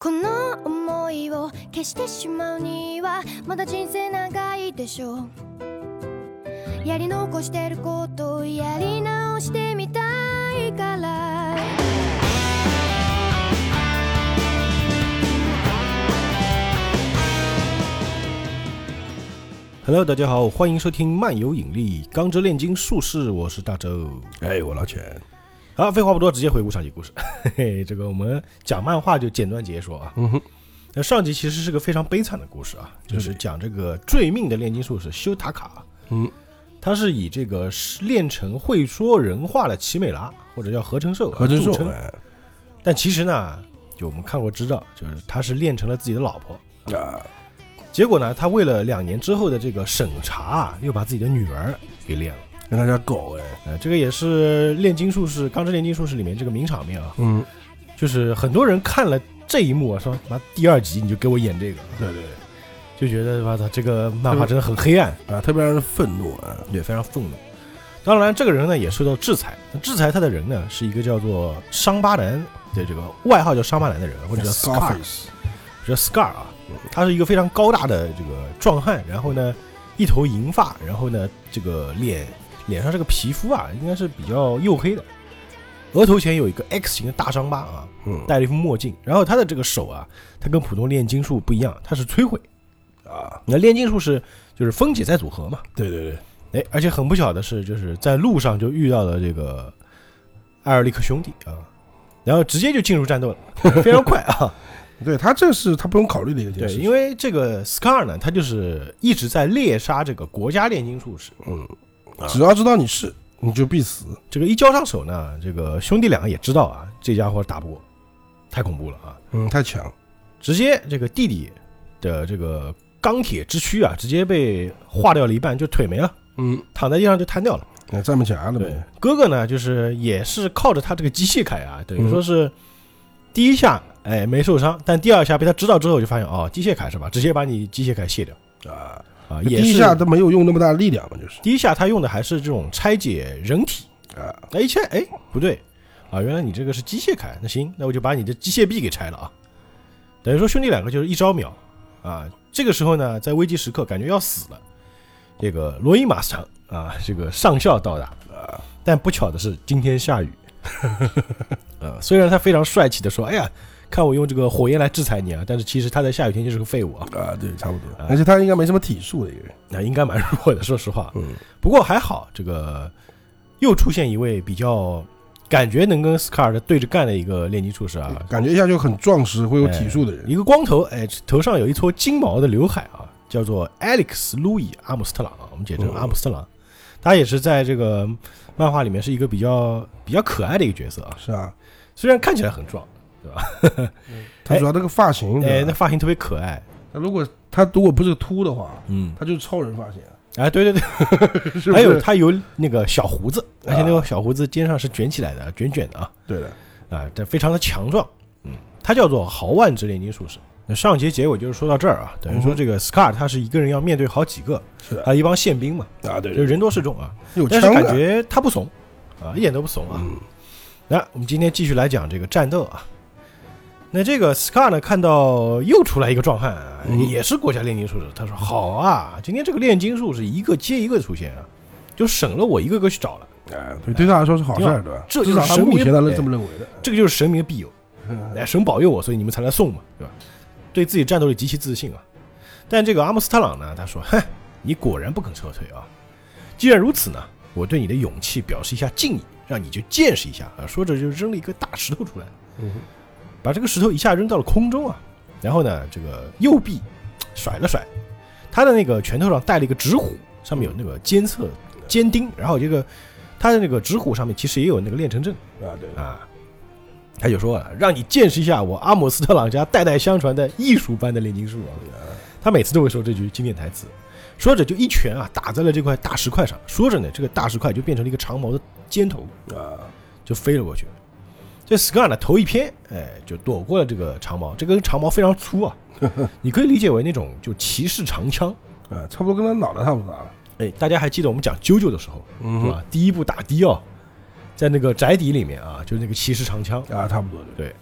この想いを消してしまうにはまだ人生長いでしょう。やり残してることをやり直してみたいから，Hello，大家好，欢迎收听漫游引力钢之炼金术士，我是大周。哎，我老钱，好，废话不多，直接回顾上集故事。嘿 嘿，这个我们讲漫画就简短解说啊。嗯哼，那上集其实是个非常悲惨的故事啊，就是讲这个坠命的炼金术士修塔卡。嗯，他是以这个炼成会说人话的奇美拉或者叫合成兽啊何真寿著，称哎但其实呢，就我们看过知道，就是他是练成了自己的老婆。啊，结果呢，他为了两年之后的这个审查啊，又把自己的女儿给练了。跟他家狗哎，呃，这个也是炼金术士《钢之炼金术士》里面这个名场面啊，嗯，就是很多人看了这一幕啊，说妈第二集你就给我演这个，对对就觉得我操这个漫画真的很黑暗，啊，特别让人愤怒啊，对，非常愤怒。当然，这个人呢也受到制裁，那制裁他的人呢是一个叫做伤疤男的这个外号叫伤疤男的人，或者叫 Scar，Scarface，叫 Scar 啊，他是一个非常高大的这个壮汉，然后呢一头银发，然后呢这个脸脸上这个皮肤啊应该是比较黝黑的，额头前有一个 X 型的大伤疤啊，嗯。戴了一副墨镜，然后他的这个手啊，他跟普通炼金术不一样，他是摧毁。啊，那炼金术是就是分解再组合嘛，对对对，哎，而且很不巧的是，就是在路上就遇到了这个艾尔利克兄弟啊，然后直接就进入战斗了，非常快啊。对他这是他不用考虑的一个件对，因为这个 Scar 呢，他就是一直在猎杀这个国家炼金术士。嗯，只要知道你是，你就必死，这个一交上手呢，这个兄弟两个也知道啊，这家伙打不过，太恐怖了啊！嗯，太强，直接这个弟弟的这个钢铁之躯啊，直接被化掉了一半，就腿没了，嗯，躺在地上就瘫掉了。那站不起来了对。呗，，哥哥呢，就是也是靠着他这个机械铠啊，等于说是第一下哎没受伤，但第二下被他知道之后就发现哦，机械铠是吧？直接把你机械铠卸掉。啊，啊，第一下都没有用那么大的力量嘛，就是。第一下他用的还是这种拆解人体，啊，那一拆哎不对啊，原来你这个是机械铠，那行，那我就把你的机械臂给拆了啊。等于说兄弟两个就是一招秒啊，这个时候呢，在危机时刻感觉要死了，这个罗伊马斯场啊，这个上校到达啊，但不巧的是今天下雨，呃，虽然他非常帅气的说，哎呀，看我用这个火焰来制裁你啊，但是其实他在下雨天就是个废物啊，啊，对，差不多。啊，而且他应该没什么体术的一个人，那应该蛮弱的，说实话，嗯，不过还好，这个又出现一位比较感觉能跟斯卡尔的对着干的一个炼金术士啊，感觉一下就很壮实，会有体术的人，一个光头，哎，头上有一撮金毛的刘海啊，叫做 Alex Louis 阿姆斯特朗啊，我们简称嗯。阿姆斯特朗，他也是在这个漫画里面是一个比较比较可爱的一个角色啊，是啊，虽然看起来很壮，他主要那个发型，哎，对吧？那发型特别可爱，他如果他如果不是秃的话，嗯，他就是超人发型，哎，对对对，是是？还有他有那个小胡子，而且那个啊小胡子肩上是卷起来的，卷卷的啊。对的，啊，这非常的强壮，嗯，他叫做豪万之炼金术士。那上节结尾就是说到这儿啊，等于说这个 Scar 他是一个人要面对好几个，是的。他一帮宪兵嘛，啊，对就人多势众啊，有但是感，觉他不怂啊，一点都不怂啊。嗯，那我们今天继续来讲这个战斗啊。那这个 Scar 呢，看到又出来一个壮汉也是国家炼金术士，他说：“好啊，今天这个炼金术是一个接一个出现啊，就省了我一个个去找了。哎，对，对他来说是好事儿，对吧？这就是神明目前他这么认为的。这个就是神明的庇佑。哎，神保佑我，所以你们才来送嘛，对吧？对自己战斗力极其自信啊。但这个阿姆斯特朗呢，他说：“哼，你果然不肯撤退啊！既然如此呢，我对你的勇气表示一下敬意，让你就见识一下啊！”说着就扔了一个大石头出来，嗯把这个石头一下扔到了空中啊。然后呢，这个右臂甩了甩，他的那个拳头上带了一个指虎，上面有那个监测尖钉，然后这个他的那个指虎上面其实也有那个炼成阵。啊，对，啊，他就说啊，让你见识一下我阿姆斯特朗家代代相传的艺术般的炼金术啊。他每次都会说这句经典台词，说着就一拳啊打在了这块大石块上，说着呢，这个大石块就变成了一个长矛的尖头，啊，就飞了过去。这 Scar 呢头一偏，哎，就躲过了这个长矛。这根长矛非常粗啊，你可以理解为那种就骑士长枪。啊，差不多跟他脑袋差不多大了。哎，大家还记得我们讲啾啾的时候，嗯是吧？第一部打的哦，在那个宅邸里面啊，就是那个骑士长枪，啊，差不多对。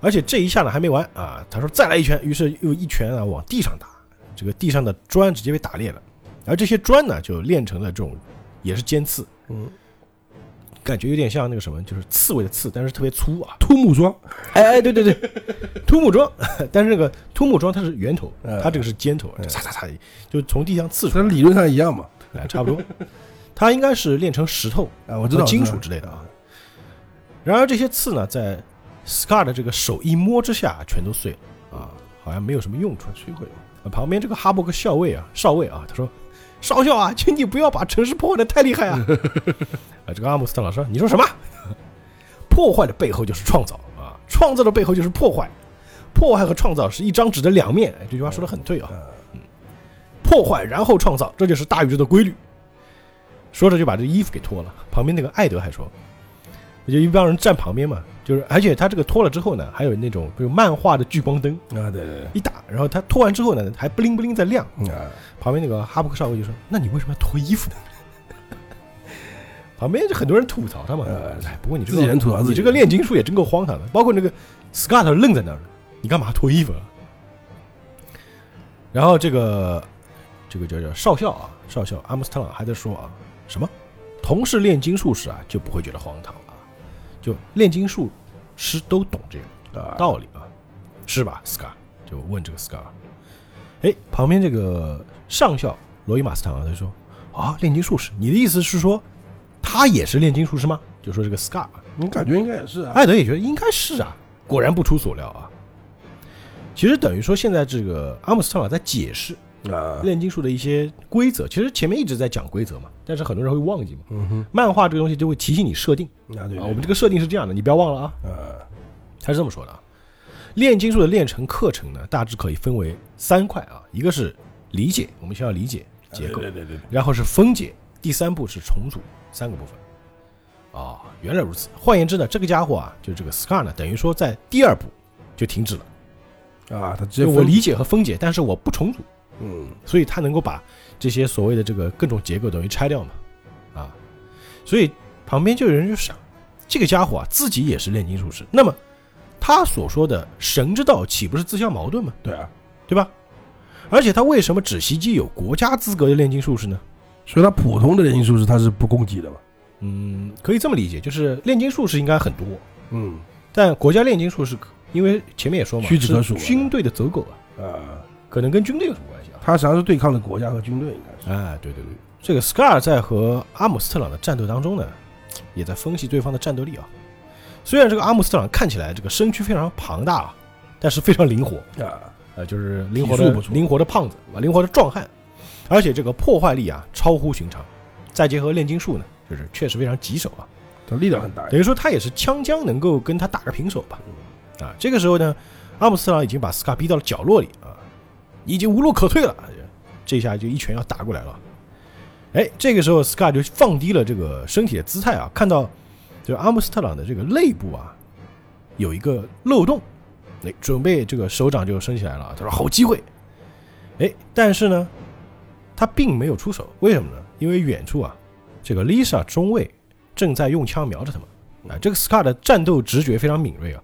而且这一下呢还没完啊，他说再来一拳，于是又一拳啊往地上打，这个地上的砖直接被打裂了，而这些砖呢就炼成了这种也是尖刺，嗯，感觉有点像那个什么，就是刺猬的刺，但是特别粗啊。秃木桩，哎哎，对对对，秃 木桩，但是那个秃木桩它是圆头，嗯它这个是尖头，嗯就嚓嚓嚓，就从地上刺出来，这理论上一样嘛。哎，差不多。它应该是炼成石头、啊，我知道金属之类的啊。然而这些刺呢，在 Scar 的这个手一摸之下，全都碎了啊，好像没有什么用处。摧毁嘛。啊旁边这个哈伯克校尉啊，少尉啊，他说：“少校啊，请你不要把城市破坏的太厉害啊！”啊，这个阿姆斯特朗说：“你说什么？破坏的背后就是创造啊，创造的背后就是破坏，破坏和创造是一张纸的两面。”哎，这句话说的很对啊。嗯破坏然后创造，这就是大宇宙的规律。说着就把这衣服给脱了。旁边那个艾德还说，就一帮人站旁边嘛，就是而且他这个脱了之后呢，还有那种比如漫画的聚光灯啊，对对对，一打，然后他脱完之后呢，还不灵不灵在亮。嗯啊，旁边那个哈布克少尉就说：“那你为什么要脱衣服呢？” 旁边就很多人吐槽他嘛。呃哎，不过你这自己个人吐槽自己你这个炼金术也真够荒唐的，包括那个 Scott 愣在那儿，你干嘛脱衣服啊？然后这个这个叫叫少校啊，少校阿姆斯特朗还在说啊，什么同是炼金术士啊，就不会觉得荒唐就炼金术师都懂这个啊道理啊，是吧？Scar 就问这个 Scar，哎，旁边这个上校罗伊马斯坦啊，他说啊，炼金术师，你的意思是说他也是炼金术师吗？就说这个 Scar，你感觉应该也是啊。艾德也觉得应该是啊，果然不出所料啊。其实等于说，现在这个阿姆斯特朗在解释啊，炼金术的一些规则。其实前面一直在讲规则嘛，但是很多人会忘记嘛。嗯哼，漫画这个东西就会提醒你设定啊对，啊，我们这个设定是这样的，你不要忘了啊。呃他是这么说的啊，炼金术的炼成课程呢，大致可以分为三块啊，一个是理解，我们需要理解结构，对对对对，然后是分解，第三步是重组，三个部分。啊、原来如此。换言之呢，这个家伙啊，就这个 Scar 呢，等于说在第二步就停止了。啊，他直接我理解和分解，但是我不重组，嗯所以他能够把这些所谓的这个各种结构等于拆掉嘛，啊，所以旁边就有人就想，这个家伙啊自己也是炼金术士，那么他所说的神之道岂不是自相矛盾吗？对啊，对吧？而且他为什么只袭击有国家资格的炼金术士呢？所以他普通的炼金术士他是不攻击的嘛。嗯，可以这么理解，就是炼金术士应该很多，嗯但国家炼金术士因为前面也说嘛，屈指可数军队的走狗啊，啊，可能跟军队有什么关？他实际上是对抗的国家和军队，应该是。哎，对对对，这个 Scar 在和阿姆斯特朗的战斗当中呢，也在分析对方的战斗力啊。虽然这个阿姆斯特朗看起来这个身躯非常庞大啊，但是非常灵活，啊，呃，就是灵活的灵活的胖子啊，灵活的壮汉，而且这个破坏力啊超乎寻常，再结合炼金术呢，就是确实非常棘手啊。他力量很大。等于说他也是枪将能够跟他打个平手吧。啊，这个时候呢，阿姆斯特朗已经把斯卡逼到了角落里啊，已经无路可退了，这下就一拳要打过来了。哎，这个时候斯卡就放低了这个身体的姿态啊，看到这个阿姆斯特朗的这个肋部啊有一个漏洞，哎，准备这个手掌就伸起来了。他说好机会，哎，但是呢，他并没有出手，为什么呢？因为远处啊，这个 Lisa 中尉正在用枪瞄着他们。啊，这个 Scar 的战斗直觉非常敏锐啊，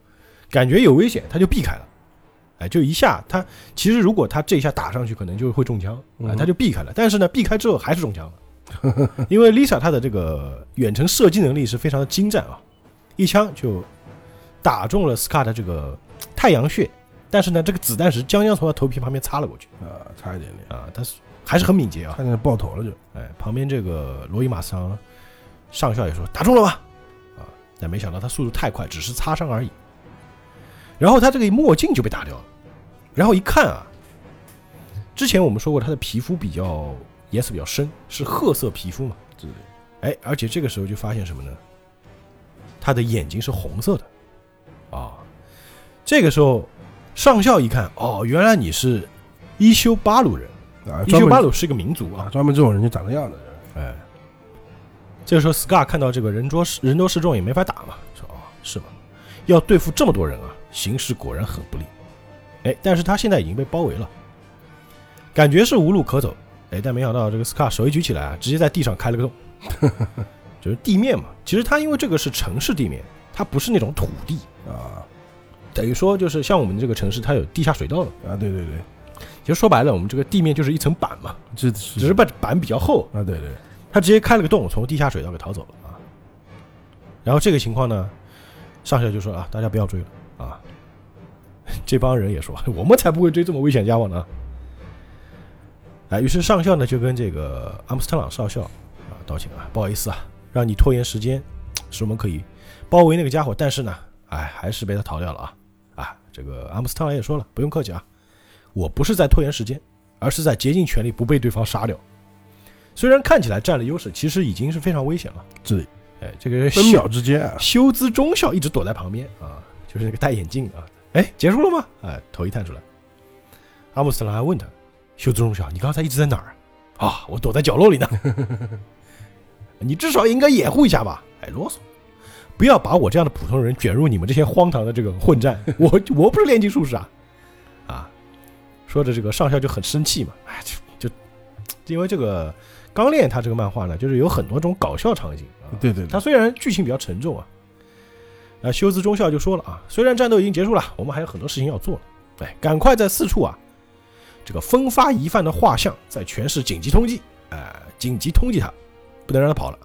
感觉有危险他就避开了，哎，就一下他其实如果他这一下打上去，可能就会中枪，啊，嗯他就避开了，但是呢，避开之后还是中枪了，因为 Lisa 她的这个远程射击能力是非常的精湛啊，一枪就打中了 Scar 的这个太阳穴，但是呢，这个子弹是将将从他头皮旁边擦了过去啊，差一点点，啊，但是还是很敏捷啊，差点爆头了就。哎，旁边这个罗伊马桑上校也说打中了吧？啊，但没想到他速度太快，只是擦伤而已。然后他这个墨镜就被打掉了，然后一看啊，之前我们说过他的皮肤比较颜色比较深，是褐色皮肤嘛，对，哎，而且这个时候就发现什么呢？他的眼睛是红色的，啊，这个时候上校一看，哦，原来你是伊修巴鲁人，啊，伊修巴鲁是一个民族啊啊，，专门这种人就长这样的。哎，这个时候 Scar 看到这个人多势人多势众也没法打嘛，说哦是吗？要对付这么多人啊，形势果然很不利。哎，但是他现在已经被包围了，感觉是无路可走。哎，但没想到这个 Scar 手一举起来啊，直接在地上开了个洞，就是地面嘛。其实它因为这个是城市地面，它不是那种土地，啊，等于说就是像我们这个城市，它有地下水道的，啊，对对对，其实说白了，我们这个地面就是一层板嘛，这只是板板比较厚，啊，对对，他直接开了个洞，从地下水道给逃走了啊。然后这个情况呢，上校就说啊，大家不要追了啊。这帮人也说，我们才不会追这么危险家伙呢。哎，于是上校呢就跟这个阿姆斯特朗少校啊道歉啊，不好意思啊，让你拖延时间，使我们可以包围那个家伙，但是呢，哎，还是被他逃掉了啊啊！这个阿姆斯特朗也说了，不用客气啊，我不是在拖延时间，而是在竭尽全力不被对方杀掉。虽然看起来占了优势，其实已经是非常危险了。这里哎，这个分秒之间啊，休兹中校一直躲在旁边啊，就是那个戴眼镜啊。哎，结束了吗？哎，头一探出来，阿姆斯特朗还问他：“修兹中校，你刚才一直在哪儿？”啊，我躲在角落里呢。你至少应该掩护一下吧？哎，啰嗦，不要把我这样的普通人卷入你们这些荒唐的这个混战。我我不是炼金术士啊！啊，说着这个上校就很生气嘛。哎，就就因为这个刚练他这个漫画呢，就是有很多种搞笑场景啊。对对对他，虽然剧情比较沉重啊，啊，休斯中校就说了啊，虽然战斗已经结束了，我们还有很多事情要做，哎，赶快在四处啊，这个分发疑犯的画像，在全市紧急通缉，哎，紧急通缉他，不能让他跑了。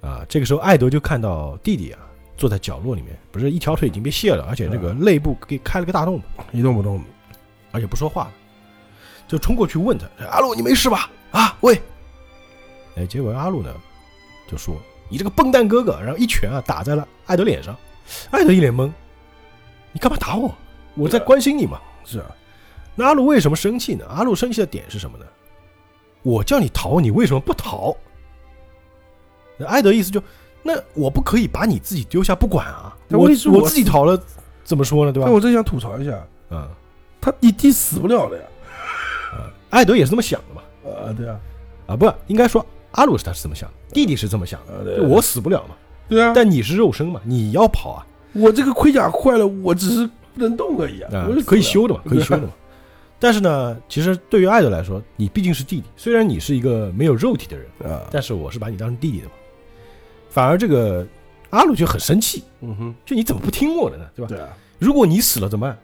啊，这个时候艾德就看到弟弟啊坐在角落里面，不是一条腿已经被卸了，而且这个肋部给开了个大洞，一动不动，而且不说话了，就冲过去问他：“阿路，你没事吧？啊，喂！”哎，结果阿路呢就说：“你这个笨蛋哥哥！”然后一拳啊打在了艾德脸上，艾德一脸懵：“你干嘛打我？我在关心你嘛。是啊，”那阿鲁为什么生气呢？阿鲁生气的点是什么呢？我叫你逃，你为什么不逃？那艾德意思就，那我不可以把你自己丢下不管啊！我那为什么我自己逃了，怎么说呢？对吧？我真想吐槽一下，嗯，他你弟死不了的呀，艾德也是这么想的嘛。啊，对啊，啊，不应该说阿鲁是他是这么想的，弟弟是这么想的，我死不了嘛，对啊，但你是肉身嘛，你要跑啊，我这个盔甲坏了，我只是不能动而已可以修的嘛，可以修的嘛。但是呢，其实对于艾德来说，你毕竟是弟弟，虽然你是一个没有肉体的人，啊，但是我是把你当成弟弟的嘛。反而这个阿鲁就很生气，嗯哼，就你怎么不听我的呢，对吧？对啊，如果你死了怎么办？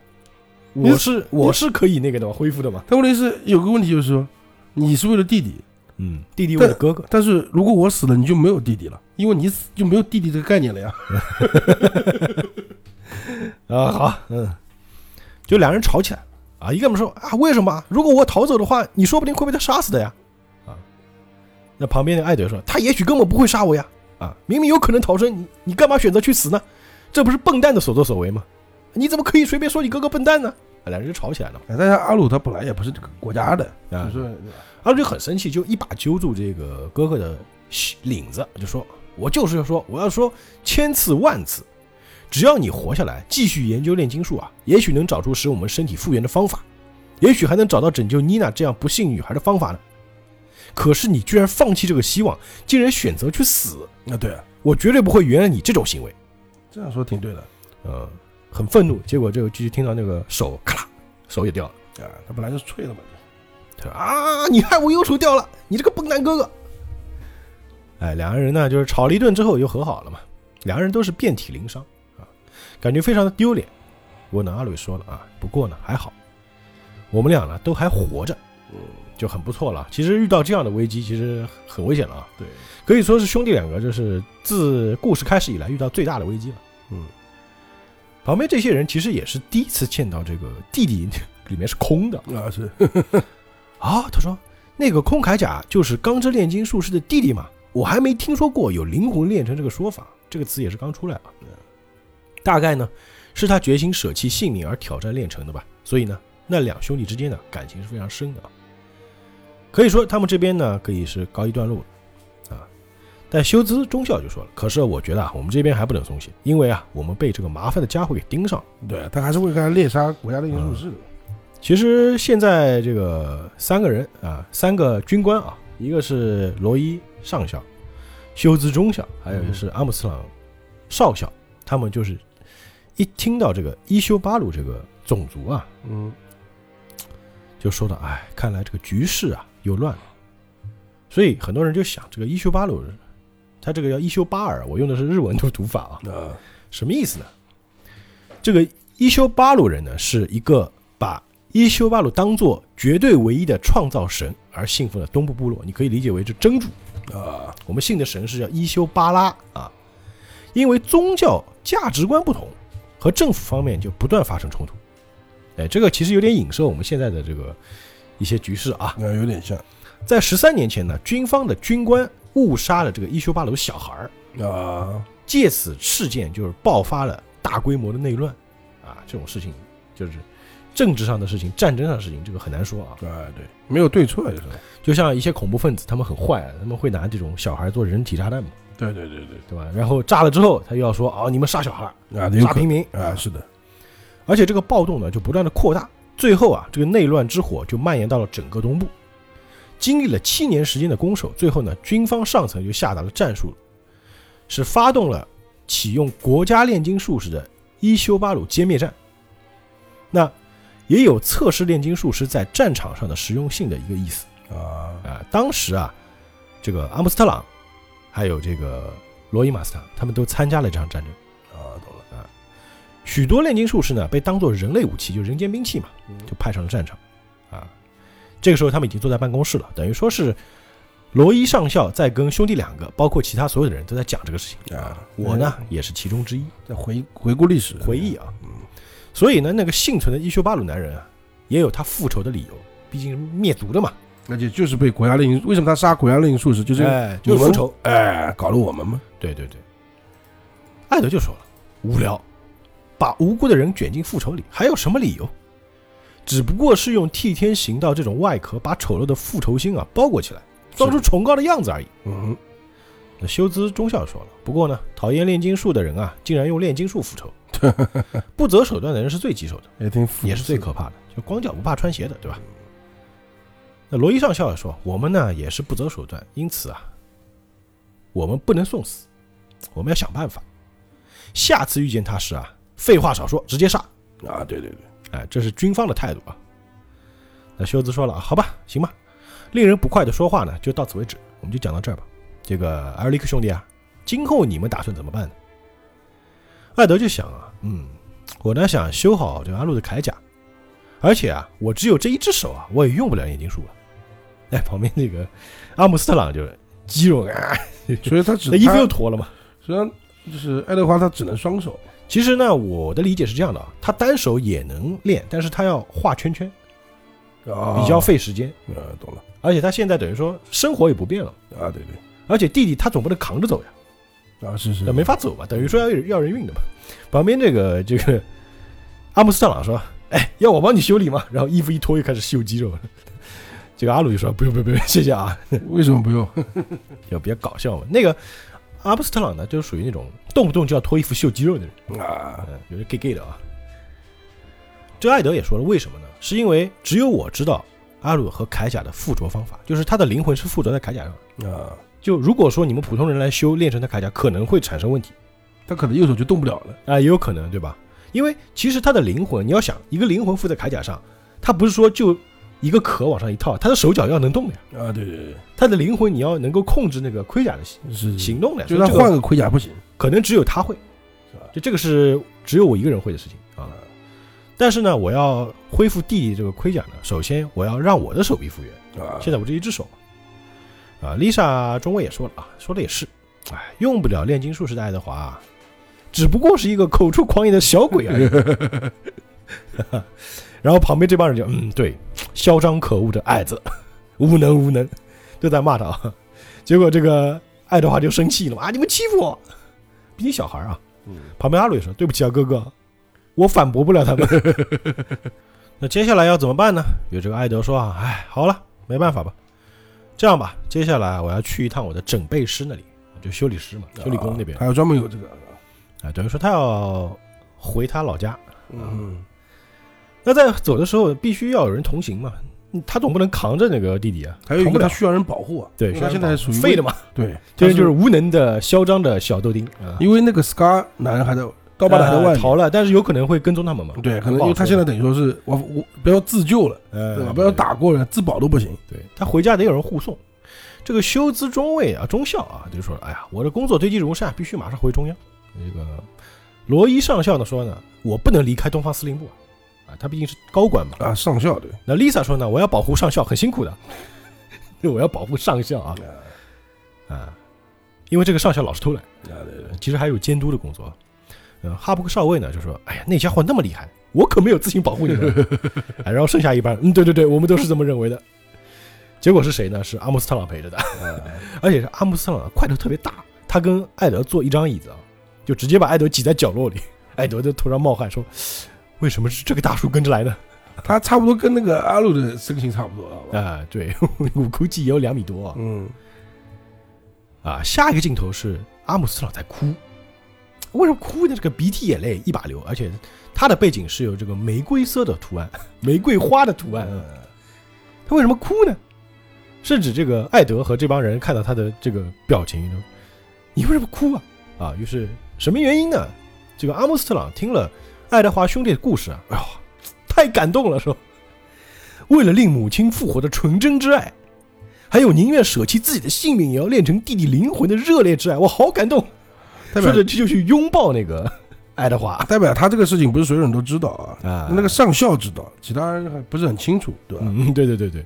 我是我是可以那个的嘛，恢复的嘛。但问题是有个问题就是说，你是为了弟弟，嗯，弟弟我的哥哥，但是如果我死了，你就没有弟弟了，因为你死就没有弟弟这个概念了呀。啊，好，嗯，就两人吵起来啊，一个人说啊，为什么？如果我逃走的话，你说不定会被他杀死的呀，啊，那旁边的艾德说，他也许根本不会杀我呀，啊，明明有可能逃生，你你干嘛选择去死呢？这不是笨蛋的所作所为吗？你怎么可以随便说你哥哥笨蛋呢？啊，两人就吵起来了嘛，哎但是阿鲁他本来也不是这个国家的，啊就，说阿鲁就很生气，就一把揪住这个哥哥的领子，就说：“我就是要说，我要说千次万次，只要你活下来，继续研究炼金术啊，也许能找出使我们身体复原的方法，也许还能找到拯救妮娜这样不幸女孩的方法呢。可是你居然放弃这个希望，竟然选择去死，那，对啊，我绝对不会原谅你这种行为。这样说挺对的呃，很愤怒，结果就继续听到那个手咔啦，手也掉了。啊，他本来就是脆的嘛，他说啊，你害我右手掉了，你这个笨蛋哥哥！哎，两个人呢就是吵了一顿之后又和好了嘛，两个人都是遍体鳞伤啊，感觉非常的丢脸。我呢，阿伟说了啊，不过呢还好，我们俩呢都还活着，嗯，就很不错了。其实遇到这样的危机，其实很危险了啊，对，可以说是兄弟两个就是自故事开始以来遇到最大的危机了。嗯，旁边这些人其实也是第一次见到这个弟弟里面是空的，啊是，啊，他说那个空铠甲就是钢之炼金术士的弟弟嘛，我还没听说过有灵魂炼成这个说法，这个词也是刚出来啊。大概呢是他决心舍弃性命而挑战炼成的吧，所以呢那两兄弟之间呢感情是非常深的啊。可以说他们这边呢可以是告一段落了啊。但修兹中校就说了，可是我觉得啊我们这边还不能松懈，因为啊我们被这个麻烦的家伙给盯上了。对，他还是会干猎杀国家炼金术士的，其实现在这个三个人啊，三个军官啊，一个是罗伊上校，休兹中校，还有就是阿姆斯特朗少校，他们就是一听到这个伊修巴鲁这个种族啊，嗯，就说到，哎，看来这个局势啊又乱了。所以很多人就想，这个伊修巴鲁，他这个叫伊修巴尔，我用的是日文的读法啊，啊，什么意思呢？这个伊修巴鲁人呢，是一个把伊修巴鲁当做绝对唯一的创造神而信奉的东部部落，你可以理解为是真主。啊，我们信的神是叫伊修巴拉啊，因为宗教价值观不同，和政府方面就不断发生冲突。哎，这个其实有点影射我们现在的这个一些局势啊。那有点像在十三年前呢，军方的军官误杀了这个伊修巴鲁小孩儿，啊，借此事件就是爆发了大规模的内乱啊，这种事情就是政治上的事情、战争上的事情，这个很难说啊。对，对，没有对错，就是，就像一些恐怖分子，他们很坏，他们会拿这种小孩做人体炸弹嘛，对对对对，对吧？然后炸了之后，他又要说哦，你们杀小孩，啊，有可杀平民啊，是的，而且这个暴动呢就不断的扩大，最后啊，这个内乱之火就蔓延到了整个东部。经历了七年时间的攻守，最后呢，军方上层就下达了战术，是发动了启用国家炼金术士的伊修巴鲁歼灭战。那也有测试炼金术师在战场上的实用性的一个意思。啊，啊、当时啊，这个阿姆斯特朗，还有这个罗伊马斯塔，他们都参加了这场战争。啊，懂了。啊，许多炼金术士呢被当做人类武器，就人间兵器嘛，嗯。就派上了战场。啊，这个时候他们已经坐在办公室了，等于说是罗伊上校在跟兄弟两个，包括其他所有的人都在讲这个事情。啊我呢也是其中之一，在回回顾历史，回忆啊。嗯，所以呢，那个幸存的伊修巴鲁男人啊，也有他复仇的理由，毕竟是灭族的嘛，那就就是被国家令，为什么他杀国家令术士？就是哎，就是复仇。哎，搞了我们吗？对对对，艾德就说了，无聊，把无辜的人卷进复仇里，还有什么理由？只不过是用替天行道这种外壳，把丑陋的复仇心啊包裹起来，装出崇高的样子而已。嗯，那修兹中校说了，不过呢，讨厌炼金术的人啊，竟然用炼金术复仇，不择手段的人是最棘手的，也挺也是最可怕的，就光脚不怕穿鞋的，对吧？那罗伊上校也说，我们呢也是不择手段，因此啊，我们不能送死，我们要想办法。下次遇见他时啊，废话少说，直接杀。啊，对对对，哎，这是军方的态度啊。那修兹说了，好吧，行吧，令人不快的说话呢，就到此为止，我们就讲到这儿吧。这个埃尔利克兄弟啊，今后你们打算怎么办呢？艾德就想啊，嗯，我呢想修好这个阿路的铠甲，而且啊，我只有这一只手啊，我也用不了炼金术了。哎，旁边那个阿姆斯特朗就是肌肉啊，所以他只那衣服又脱了嘛。实际上就是爱德华，他只能双手。其实呢，我的理解是这样的啊，他单手也能练，但是他要画圈圈，啊，比较费时间。呃，懂了。而且他现在等于说生活也不变了，啊，对对。而且弟弟他总不能扛着走呀，啊，是是那没法走嘛，等于说要要人运的嘛。旁边这个这个阿姆斯特朗说：“哎，要我帮你修理吗？”然后衣服一脱又开始秀肌肉。这个阿鲁就说：“不用不用不用，谢谢啊。为什么不用？” 就比较搞笑嘛。那个阿姆斯特朗呢，就是属于那种动不动就要脱衣服秀肌肉的人，啊，嗯，有点 gay gay 的啊。这艾德也说了，为什么呢？是因为只有我知道阿鲁和铠甲的附着方法，就是他的灵魂是附着在铠甲上。啊，就如果说你们普通人来修炼成的铠甲，可能会产生问题他可能右手就动不了了。啊、也有可能，对吧？因为其实他的灵魂，你要想一个灵魂附在铠甲上，他不是说就一个壳往上一套，他的手脚要能动的呀。啊，对对对，他的灵魂你要能够控制那个盔甲的行是行动的，所以这个就他换个盔甲不行，可能只有他会是吧，就这个是只有我一个人会的事情啊。但是呢，我要恢复弟弟这个盔甲呢，首先我要让我的手臂复原。啊，现在我这一只手嘛，啊，Lisa 中尉也说了啊，说的也是，哎，用不了炼金术士的爱德华啊，只不过是一个口出狂言的小鬼而已。然后旁边这帮人就嗯，对，嚣张可恶的矮子，无能无能，都在骂他啊。结果这个爱德华就生气了嘛，啊，你们欺负我，毕竟小孩啊。嗯旁边阿鲁也说：“对不起啊，哥哥，我反驳不了他们。”那接下来要怎么办呢？有这个艾德说啊，哎，好了，没办法吧。这样吧，接下来我要去一趟我的整备师那里，就修理师嘛，修理工那边还有专门有这个，啊，等于说他要回他老家。嗯，那在走的时候必须要有人同行嘛，嗯他总不能扛着那个弟弟啊，还有一。个他需要人保护啊，对，他现在属于废的，嘛，对，这人就是无能的、嚣张的小豆丁啊。因为那个 Scar 男人还在刀疤男还在外面呃逃了，但是有可能会跟踪他们嘛？对，可能因为他现在等于说是我我不要自救了，呃，对吧？不要打过人，自保都不行。对他回家得有人护送。这个休兹中尉啊，中校啊，就说：“哎呀，我的工作堆积如山，必须马上回中央。”这个罗伊上校呢说呢，我不能离开东方司令部啊，啊，他毕竟是高官嘛。啊，上校对，那 Lisa 说呢，我要保护上校，很辛苦的，我要保护上校啊啊，因为这个上校老是偷懒，啊对对，其实还有监督的工作。嗯，哈布克少尉呢就说，哎呀，那家伙那么厉害，我可没有自行保护你们。哎，然后剩下一半，嗯，对对对，我们都是这么认为的。结果是谁呢？是阿姆斯特朗陪着的，而且是阿姆斯特朗块头特别大，他跟艾德坐一张椅子啊，就直接把艾德挤在角落里。艾德就头上冒汗说：“为什么是这个大叔跟着来呢他差不多跟那个阿鲁的身形差不多，好？”吧？啊，对，我估计也有两米多啊。嗯，啊，下一个镜头是阿姆斯特朗在哭，为什么哭呢？这个鼻涕眼泪一把流，而且他的背景是有这个玫瑰色的图案，玫瑰花的图案。嗯他为什么哭呢？甚至这个艾德和这帮人看到他的这个表情，说：“你为什么哭啊？”啊，于是什么原因呢？这个阿姆斯特朗听了爱德华兄弟的故事啊，哎呦，太感动了，说：“为了令母亲复活的纯真之爱，还有宁愿舍弃自己的性命也要练成弟弟灵魂的热烈之爱，我好感动。”代表说着就去拥抱那个 爱德华代表他这个事情不是所有人都知道啊，啊，那个上校知道，其他人还不是很清楚，对吧？嗯，对对对对，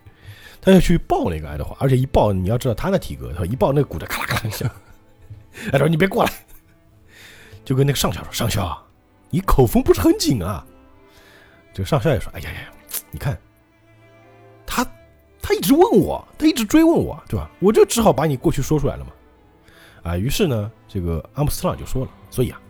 他要去抱那个爱德华，而且一抱，你要知道他的体格，他一抱那个骨头咔啦咔啦响。哎，说你别过来，就跟那个上校说：“上校，你口风不是很紧啊。”这个上校也说：“哎呀呀，你看，他他一直问我，他一直追问我，对吧？我就只好把你过去说出来了嘛。”啊，于是呢，这个阿姆斯特朗就说了：“所以啊，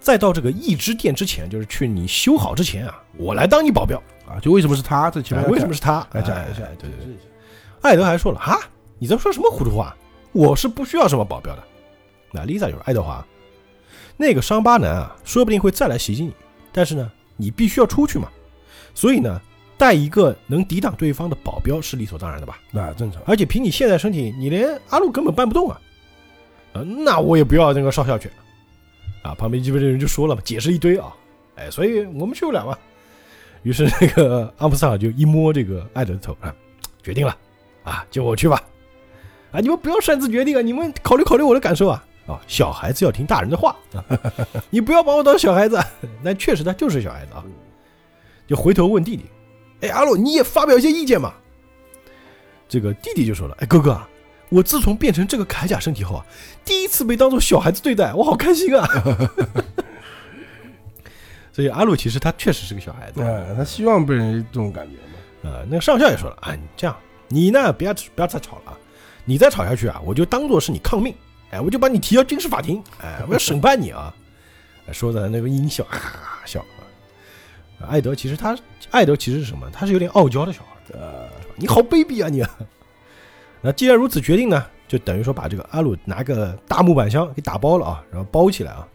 在到这个一之殿之前，就是去你修好之前啊，我来当你保镖。”啊，就为什么是他？这前面哎为什么是他？来讲一下哎？对对对。艾德还说了啊，你在说什么糊涂话？我是不需要什么保镖的。那 Lisa 就说：“爱德华，那个伤疤男啊，说不定会再来袭击你，但是呢，你必须要出去嘛，所以呢，带一个能抵挡对方的保镖是理所当然的吧？那正常。而且凭你现在身体，你连阿路根本搬不动啊！啊，那我也不要那个少校去啊！旁边基本的人就说了嘛，解释一堆啊，哎，所以我们去不了嘛。于是那个阿姆斯特就一摸这个艾德的头啊，决定了啊，就我去吧。啊，你们不要擅自决定啊，你们考虑考虑我的感受啊。啊，小孩子要听大人的话，你不要把我当小孩子。那确实他就是小孩子啊。就回头问弟弟，哎，阿洛，你也发表一些意见嘛。这个弟弟就说了：“哎，哥哥，我自从变成这个铠甲身体后啊，第一次被当做小孩子对待，我好开心啊！” 所以阿鲁其实他确实是个小孩子他希望被人这种感觉嘛。那个上校也说了：“啊，你这样，你呢，不要不要再吵了啊！你再吵下去啊，我就当做是你抗命，哎，我就把你提交军事法庭，哎，我要审判你啊！” 哎说的那个音效啊笑啊。艾德其实他艾德其实是什么？他是有点傲娇的小孩。呃，你好卑鄙啊你！那既然如此决定呢，就等于说把这个阿鲁拿个大木板箱给打包了啊，然后包起来啊，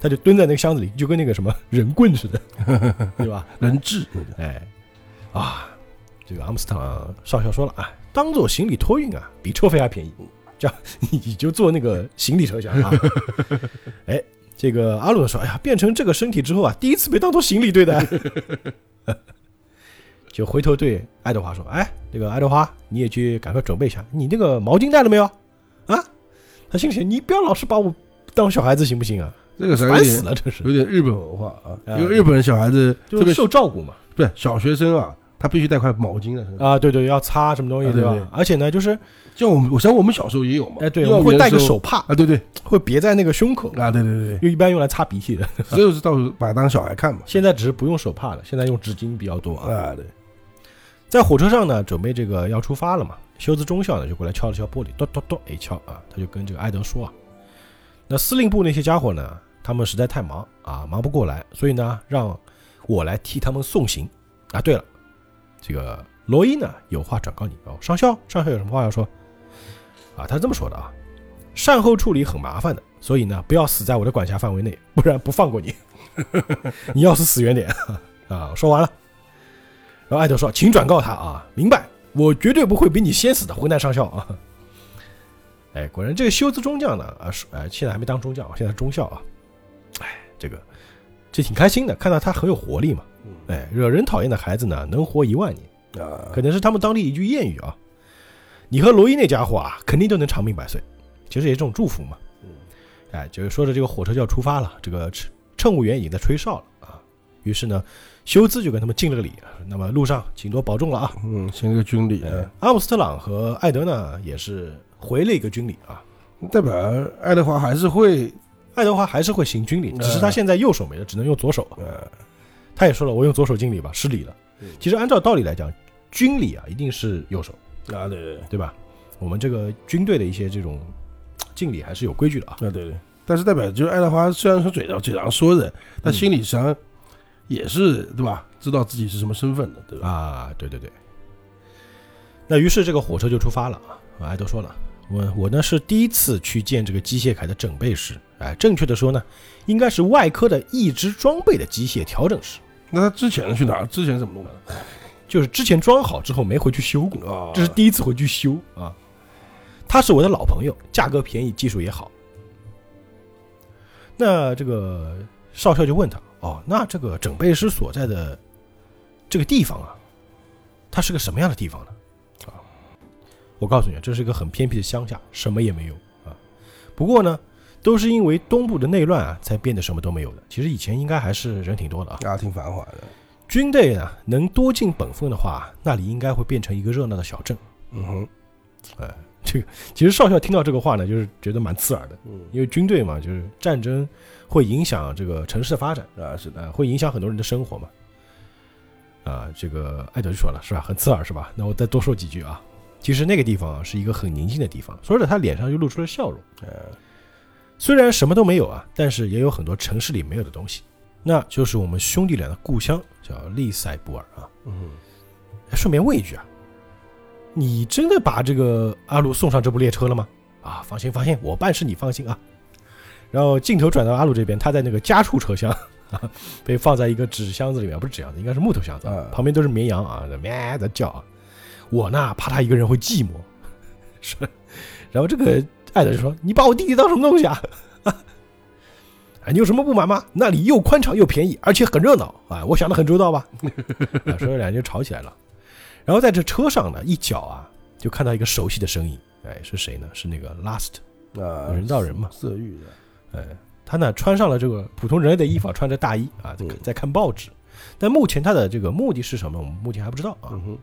他就蹲在那个箱子里，就跟那个什么人棍似的，对吧？人质那个哎，啊，这个阿姆斯特朗上校说了啊，当做行李托运啊，比车费还便宜，这样你就坐那个行李车厢啊。哎，这个阿鲁说，哎呀，变成这个身体之后啊，第一次被当做行李对待。就回头对爱德华说：“哎，这个爱德华，你也去赶快准备一下，你那个毛巾带了没有？啊？”他心里想：“你不要老是把我当小孩子行不行啊？这个烦死了，这是，有点日本文化啊，啊因为日本人小孩子特别受照顾嘛。对小学生啊，他必须带块毛巾在身上。啊，对对，要擦什么东西，对吧？而且呢，就是像我们，我想我们小时候也有嘛。哎，对，会带个手帕，啊，对对会别在那个胸口，啊，对对对就一般用来擦鼻涕的。所以是到时候把它当小孩看嘛。现在只是不用手帕了，现在用纸巾比较多啊。啊，对，在火车上呢，准备这个要出发了嘛。休斯中校呢就过来敲了敲玻璃，咚咚咚，一敲啊，他就跟这个艾德说啊，那司令部那些家伙呢，他们实在太忙啊，忙不过来，所以呢，让我来替他们送行啊。对了，这个罗伊呢有话转告你哦，上校，上校有什么话要说啊？他这么说的啊，善后处理很麻烦的，所以呢，不要死在我的管辖范围内，不然不放过你，你要死死远点啊！说完了。然后艾德说：“请转告他啊，明白，我绝对不会比你先死的，混蛋上校啊！”哎，果然这个修兹中将呢，啊，是呃，现在还没当中将，现在是中校啊。哎，这个这挺开心的，看到他很有活力嘛。哎，惹人讨厌的孩子呢，能活一万年，啊，可能是他们当地一句谚语啊。你和罗伊那家伙啊，肯定都能长命百岁，其实也是一种祝福嘛。哎，就是说着这个火车就要出发了，这个乘乘务员已经在吹哨了啊。于是呢，休兹就跟他们敬了个礼，那么路上请多保重了啊。嗯，行个军礼，嗯阿姆斯特朗和艾德呢也是回了一个军礼啊。代表爱德华还是会，爱德华还是会行军礼，只是他现在右手没了，只能用左手。呃，他也说了，我用左手敬礼吧，失礼了嗯。其实按照道理来讲，军礼啊一定是右手，啊，对对对吧？我们这个军队的一些这种敬礼还是有规矩的啊。对，啊对对。但是代表就是爱德华虽然说嘴上嘴上说着，但嗯心理上也是对吧？知道自己是什么身份的，对吧？啊，对对对。那于是这个火车就出发了啊。艾德说了，我我呢是第一次去见这个机械铠的整备师，哎，正确的说呢，应该是外科的义肢装备的机械调整师，那他之前去哪儿？之前怎么弄的？就是之前装好之后没回去修过，啊，这是第一次回去修啊。他是我的老朋友，价格便宜，技术也好。那这个少校就问他：“哦，那这个整备师所在的这个地方啊，它是个什么样的地方呢？”啊，我告诉你，这是一个很偏僻的乡下，什么也没有啊。不过呢，都是因为东部的内乱啊，才变得什么都没有的。其实以前应该还是人挺多的啊。啊，挺繁华的。军队呢，能多尽本分的话，那里应该会变成一个热闹的小镇。嗯哼，哎这个其实少校听到这个话呢，就是觉得蛮刺耳的，嗯因为军队嘛，就是战争会影响这个城市的发展，啊，是的，啊，会影响很多人的生活嘛。啊，这个艾德就说了，是吧？很刺耳，是吧？那我再多说几句啊。其实那个地方啊，是一个很宁静的地方，说着他脸上就露出了笑容。呃，虽然什么都没有啊，但是也有很多城市里没有的东西，那就是我们兄弟俩的故乡，叫利塞布尔啊。嗯哎顺便问一句啊，你真的把这个阿鲁送上这部列车了吗？啊，放心放心，我办事你放心啊。然后镜头转到阿鲁这边，他在那个家畜车厢 啊，被放在一个纸箱子里面，不是纸箱子，应该是木头箱子，啊旁边都是绵羊啊，在咩的叫啊。我呢，怕他一个人会寂寞，是。然后这个艾德就说：“你把我弟弟当什么东西啊？哎，你有什么不满吗？那里又宽敞又便宜，而且很热闹啊！我想的很周到吧？”啊，说着两人就吵起来了。然后在这车上呢，一脚啊，就看到一个熟悉的身影，哎，是谁呢？是那个 Last，啊，人造人嘛色欲的，哎，他呢穿上了这个普通人类的衣服啊，穿着大衣啊，在嗯在看报纸。但目前他的这个目的是什么？我们目前还不知道啊。嗯哼。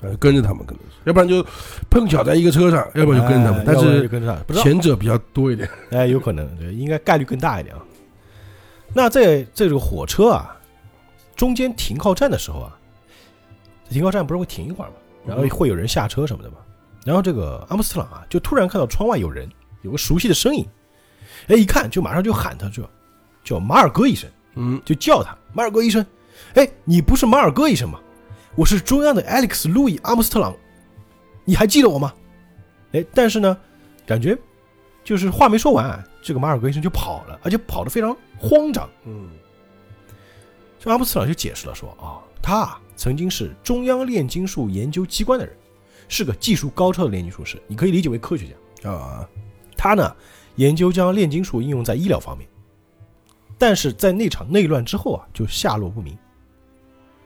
呃，跟着他们可能是，要不然就碰巧在一个车上，要不然就跟着他们但是。前者比较多一点。哎，有可能，对，应该概率更大一点啊。那在在这个火车啊中间停靠站的时候啊，停靠站不是会停一会儿吗？然后会有人下车什么的嘛。然后这个阿姆斯特朗啊，就突然看到窗外有人，有个熟悉的身影，哎，一看就马上就喊他，就叫马尔戈医生，嗯，就叫他马尔戈医生。哎，你不是马尔戈医生吗？我是中央的 Alex 路易阿姆斯特朗，你还记得我吗？哎，但是呢，感觉就是话没说完，这个马尔戈医生就跑了，而且跑得非常慌张。嗯，这阿姆斯特朗就解释了说啊、他啊曾经是中央炼金术研究机关的人，是个技术高超的炼金术师，你可以理解为科学家。啊，他呢研究将炼金术应用在医疗方面，但是在那场内乱之后啊，就下落不明。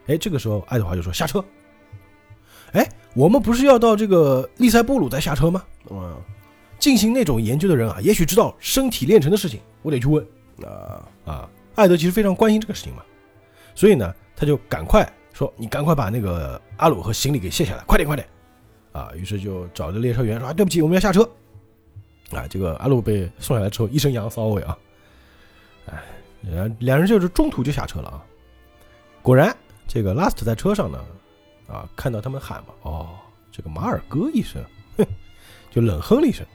哎，这个时候爱德华就说下车。哎，我们不是要到这个利塞布鲁再下车吗？嗯，进行那种研究的人啊，也许知道身体炼成的事情，我得去问啊，啊。艾德其实非常关心这个事情嘛，所以呢，他就赶快说：“你赶快把那个阿鲁和行李给卸下来，快点，快点！”啊，于是就找着列车员说：“啊，对不起，我们要下车。”啊，这个阿鲁被送下来之后，一身羊骚味啊，哎，然后两人就是中途就下车了啊。果然，这个 Last 在车上呢，啊，看到他们喊嘛，哦，这个马尔戈一声，哼，就冷哼了一声。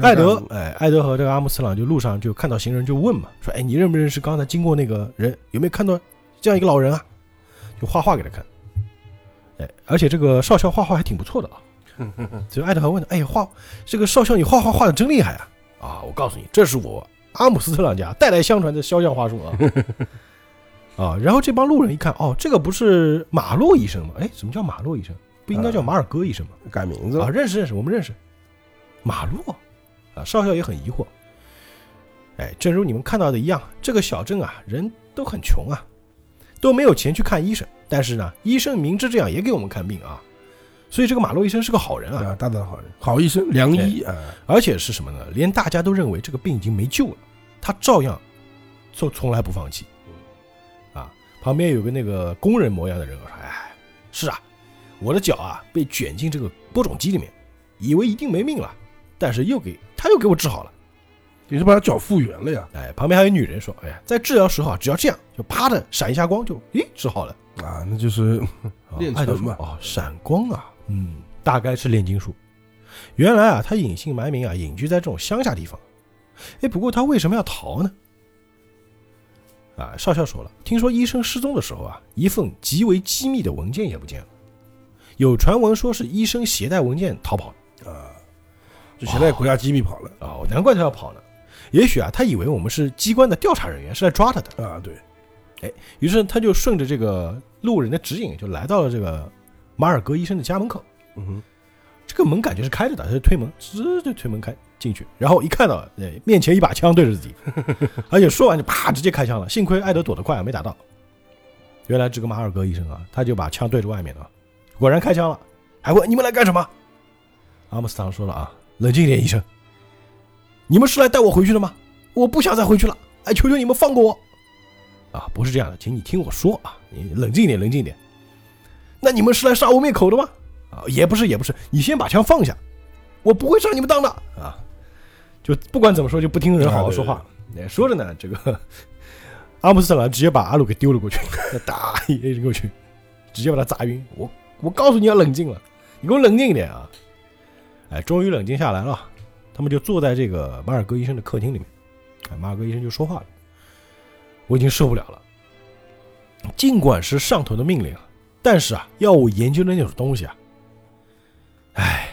艾德干，哎，艾德和这个阿姆斯朗就路上就看到行人就问嘛，说，哎，你认不认识刚才经过那个人？有没有看到这样一个老人啊？就画画给他看。哎，而且这个少校画画还挺不错的啊。所以艾德还问他，哎呀，画这个少校你画画画的真厉害啊！啊，我告诉你，这是我阿姆斯特朗家代代相传的肖像画术啊。啊，然后这帮路人一看，哦，这个不是马洛医生吗？哎，什么叫马洛医生？不应该叫马尔戈医生吗？啊，改名字啊，认识认识，我们认识。马洛啊，少校也很疑惑。哎，正如你们看到的一样，这个小镇啊，人都很穷啊，都没有钱去看医生。但是呢，医生明知这样也给我们看病啊，所以这个马洛医生是个好人啊，啊，大大的好人，好医生，良医啊，而且是什么呢？连大家都认为这个病已经没救了，他照样从从来不放弃。啊，旁边有个那个工人模样的人说：“哎，是啊，我的脚啊被卷进这个播种机里面，以为一定没命了，但是又给他又给我治好了。你是把他脚复原了呀？哎，旁边还有女人说：“哎呀，在治疗时候啊，只要这样，就啪的闪一下光，就诶治好了。啊，那就是啊”炼爱德成嘛说哦，闪光啊，嗯，大概是炼金术。原来啊，他隐姓埋名啊，隐居在这种乡下地方。哎，不过他为什么要逃呢？啊，少校说了，听说医生失踪的时候啊，一份极为机密的文件也不见了。有传闻说是医生携带文件逃跑了。啊，就携带国家机密跑了哦，难怪他要跑呢。也许啊，他以为我们是机关的调查人员，是来抓他的。啊，对，于是他就顺着这个路人的指引，就来到了这个马尔格医生的家门口。嗯哼，这个门感觉是开着的，他就推门，吱就推门开进去，然后一看到，呃，面前一把枪对着自己，而且说完就啪直接开枪了。幸亏艾德躲得快，没打到。原来这个马尔格医生啊，他就把枪对着外面了，果然开枪了，还问你们来干什么？阿姆斯特朗说了啊，冷静一点，医生，你们是来带我回去的吗？我不想再回去了，哎，求求你们放过我。啊，不是这样的，请你听我说啊，你冷静一点，冷静一点。那你们是来杀我灭口的吗？啊，也不是，也不是，你先把枪放下，我不会上你们当的啊！就不管怎么说，就不听人好好说话。哎，说着呢，这个阿姆斯特朗直接把阿鲁给丢了过去，打一扔过去，直接把他砸晕。我我告诉你要冷静了，你给我冷静一点啊！哎，终于冷静下来了，他们就坐在这个马尔戈医生的客厅里面。哎，马尔戈医生就说话了：“我已经受不了了，尽管是上头的命令啊，但是啊，要我研究的那种东西啊。”唉，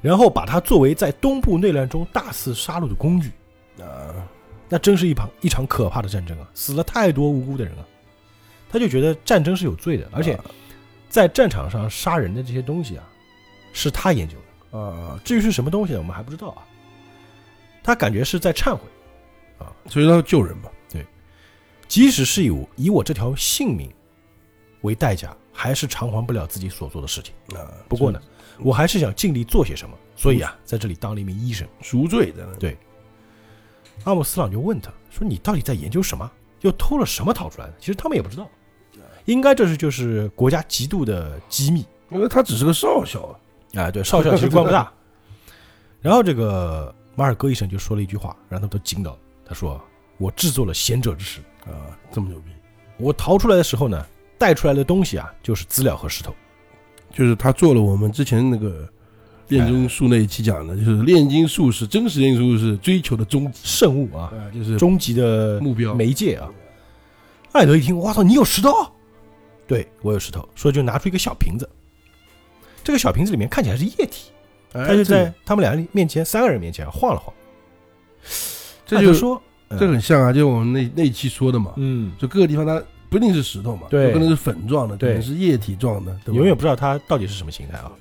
然后把它作为在东部内乱中大肆杀戮的工具，啊，那真是一场一场可怕的战争啊！死了太多无辜的人啊！他就觉得战争是有罪的，而且在战场上杀人的这些东西啊，是他研究的。啊，至于是什么东西呢，我们还不知道啊。他感觉是在忏悔啊，所以他要救人嘛，即使是有以我这条性命为代价，还是偿还不了自己所做的事情。啊，不过呢，我还是想尽力做些什么，所以啊，在这里当了一名医生。赎罪的，对阿姆斯朗就问他说：“你到底在研究什么？又偷了什么逃出来的？”其实他们也不知道，应该这是就是国家极度的机密因为他只是个少校啊，啊。对，少校其实官不大。然后这个马尔戈医生就说了一句话，让他们都惊到了。他说：“我制作了贤者之石，啊，这么牛逼，我逃出来的时候呢，带出来的东西啊，就是资料和石头。就是他做了我们之前那个炼金术那一期讲的，就是炼金术是真实炼金术是追求的终极圣物啊，啊，就是终极的目标，媒介啊。艾德一听，我操，你有石头？对我有石头，说就拿出一个小瓶子，这个小瓶子里面看起来是液体，哎他就在他们两个面前，三个人面前晃了晃。这就说，嗯这很像啊，就我们那那一期说的嘛，嗯，就各个地方它不一定是石头嘛，对有可能是粉状的，可对能是液体状的，对吧？永远不知道它到底是什么形态啊。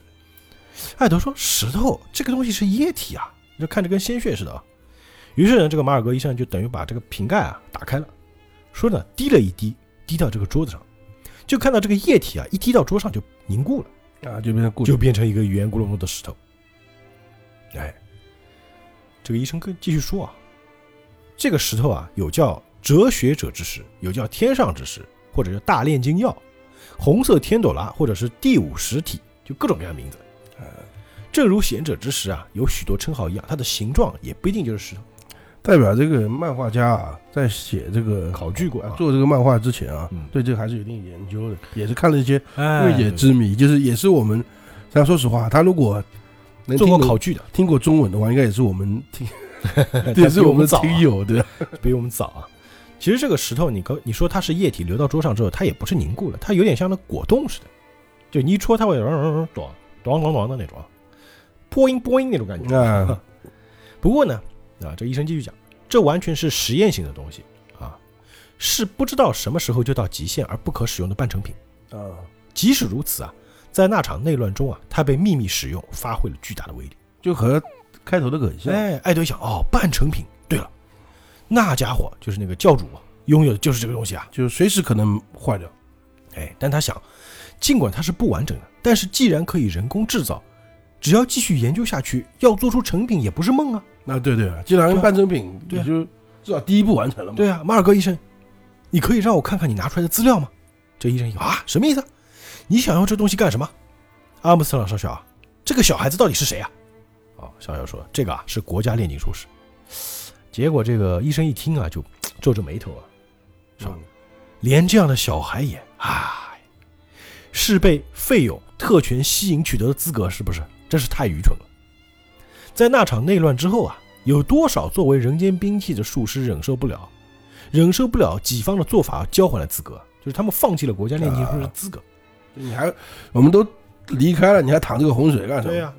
艾德说：“石头这个东西是液体啊，就看着跟鲜血似的啊。”于是呢，这个马尔格医生就等于把这个瓶盖啊打开了，说呢滴了一滴，滴到这个桌子上，就看到这个液体啊一滴到桌上就凝固了。啊，就变成固就变成一个圆咕隆咚的石头。哎，这个医生跟继续说啊，这个石头啊，有叫哲学者之石，有叫天上之石，或者叫大炼金药、红色天朵拉，或者是第五实体，就各种各样的名字。正如贤者之石啊，有许多称号一样，它的形状也不一定就是石头。代表这个漫画家啊，在写这个考据过啊，做这个漫画之前啊嗯，对这个还是有一定研究的，也是看了一些哎未解之谜，就是也是我们，咱说实话，他如果能做过考据的，听过中文的话，应该也是我们听，比 也是我们早啊听友的，比我们早啊。其实这个石头，你可你说它是液体流到桌上之后，它也不是凝固了，它有点像那果冻似的，就你一戳它会咚咚咚咚咚咚的那种啊，波音波音那种感觉。啊，不过呢，啊，这医生继续讲，这完全是实验性的东西啊，是不知道什么时候就到极限而不可使用的半成品。啊，即使如此啊，在那场内乱中啊，它被秘密使用，发挥了巨大的威力。就和开头的很像，哎，艾德想，哦，半成品。那家伙就是那个教主啊，拥有的就是这个东西啊。就是随时可能坏掉，哎，但他想，尽管它是不完整的，但是既然可以人工制造，只要继续研究下去，要做出成品也不是梦啊。那，对对，既然半成品，对啊也就至少第一步完成了嘛。对啊，马尔戈医生，你可以让我看看你拿出来的资料吗？这医生一看啊，什么意思？你想要这东西干什么？阿姆斯特朗少校啊，这个小孩子到底是谁啊？哦，少校说这个啊是国家炼金术士。结果这个医生一听啊，就 皱着眉头啊，说？嗯连这样的小孩也，唉，是被费勇特权吸引取得的资格，是不是？真是太愚蠢了。在那场内乱之后啊，有多少作为人间兵器的术师忍受不了，忍受不了己方的做法交还了资格，就是他们放弃了国家炼金术的资格。你还我们都离开了，你还淌这个浑水干什么？对呀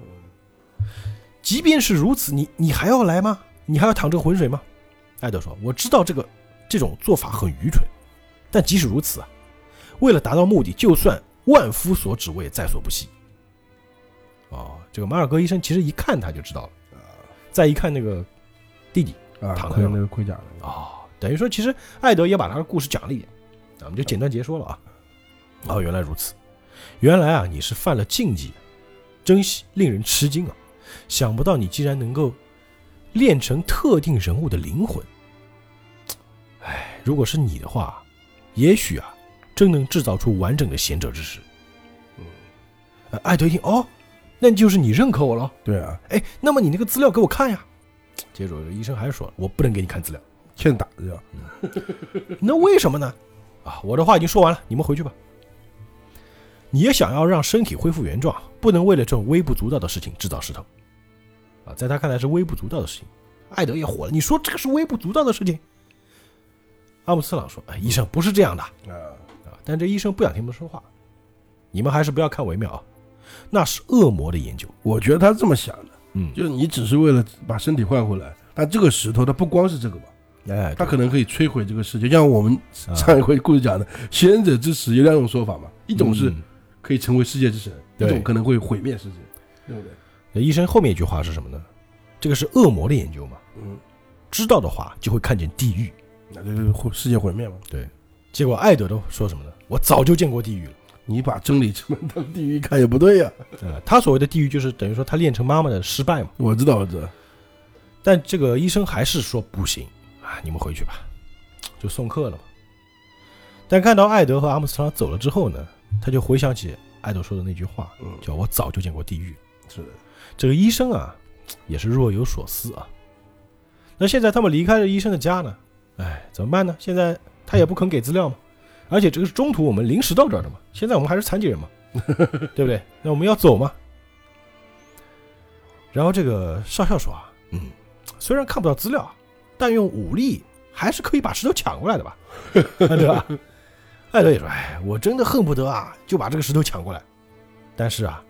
即便是如此，你你还要来吗？你还要淌这个浑水吗？艾德说：“我知道这个这种做法很愚蠢，但即使如此啊，为了达到目的，就算万夫所指，我也在所不惜。”哦，这个马尔戈医生其实一看他就知道了，再一看那个弟弟，啊，躺在那个盔甲那个哦，等于说其实艾德也把他的故事讲了一遍，啊我们就简单结说了啊。哦，原来如此，原来啊你是犯了禁忌，真是令人吃惊啊！想不到你竟然能够练成特定人物的灵魂。哎，如果是你的话，也许啊真能制造出完整的贤者之石。嗯呃，艾德一听哦，那就是你认可我了。对啊，哎，那么你那个资料给我看呀。接着医生还是说，我不能给你看资料。欠打的叫那为什么呢？啊，我的话已经说完了，你们回去吧。你也想要让身体恢复原状，不能为了这种微不足道的事情制造石头。啊，在他看来是微不足道的事情。艾德也火了，你说这个是微不足道的事情？阿姆斯朗说：“哎，医生不是这样的啊，啊。”但这医生不想听他们说话。你们还是不要看为妙啊，那是恶魔的研究。我觉得他是这么想的，嗯，就是你只是为了把身体换回来，但这个石头它不光是这个嘛，哎，它可能可以摧毁这个世界。像我们啊上一回故事讲的，贤者之石有两种说法嘛，一种是嗯可以成为世界之神，一种可能会毁灭世界，对不对？那医生后面一句话是什么呢？这个是恶魔的研究嘛？嗯，知道的话就会看见地狱。那就是毁世界毁灭嘛。对结果艾德都说什么呢？我早就见过地狱了。你把真理之门当地狱看也不对呀、呃，他所谓的地狱就是等于说他练成妈妈的失败嘛。我知道，我知道。但这个医生还是说不行啊，你们回去吧，就送客了嘛。但看到艾德和阿姆斯特朗走了之后呢，他就回想起艾德说的那句话，嗯，叫我早就见过地狱。是，这个医生啊，也是若有所思啊。那现在他们离开了医生的家呢，哎，怎么办呢？现在他也不肯给资料嘛，而且这个是中途我们临时到这儿的嘛，现在我们还是残疾人嘛，对不对？那我们要走嘛。然后这个少校说啊，嗯，虽然看不到资料，但用武力还是可以把石头抢过来的吧，对吧？艾德也说，哎，我真的恨不得啊，就把这个石头抢过来，但是啊，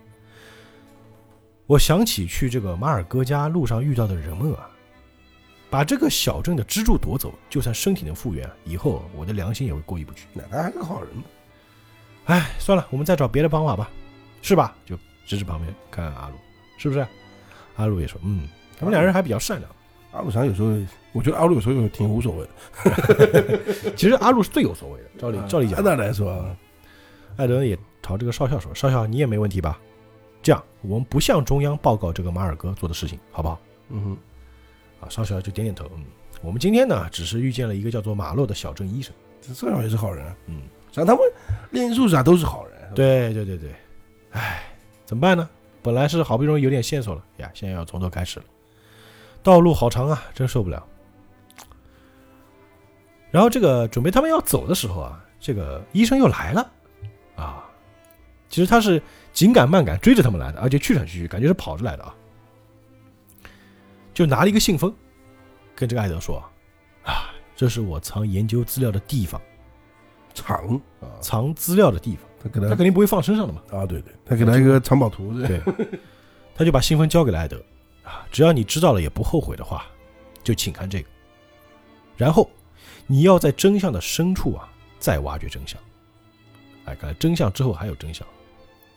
我想起去这个马尔戈家路上遇到的人们啊，把这个小镇的支柱夺走，就算身体能复原，以后我的良心也会过意不去。奶奶还是个好人嘛。哎，算了，我们再找别的方法吧，是吧？就指指旁边看看阿鲁，是不是？阿鲁也说，嗯，他们两人还比较善良。阿鲁啥有时候，我觉得阿鲁有时候也挺无所谓的。其实阿鲁是最有所谓的，照理照理讲按，道来说啊，艾德也朝这个少校说：“少校，你也没问题吧？这样，我们不向中央报告这个马尔戈做的事情，好不好？”嗯哼，啊，少校就点点头，嗯，我们今天呢，只是遇见了一个叫做马洛的小镇医生，这这样也是好人啊。嗯，像他们炼术士啊都是好人。对对对对，唉，怎么办呢？本来是好不容易有点线索了呀，现在要从头开始了，道路好长啊，真受不了。然后这个准备他们要走的时候啊，这个医生又来了啊，其实他是紧赶慢赶追着他们来的，而且气喘吁吁，感觉是跑着来的啊，就拿了一个信封，跟这个艾德说啊，这是我藏研究资料的地方，藏啊，藏资料的地方，他给他他肯定不会放身上的嘛。啊，对对，他给他一个藏宝图，对，对，他就把信封交给了艾德啊，只要你知道了也不后悔的话，就请看这个。然后你要在真相的深处啊，再挖掘真相。哎，看来真相之后还有真相。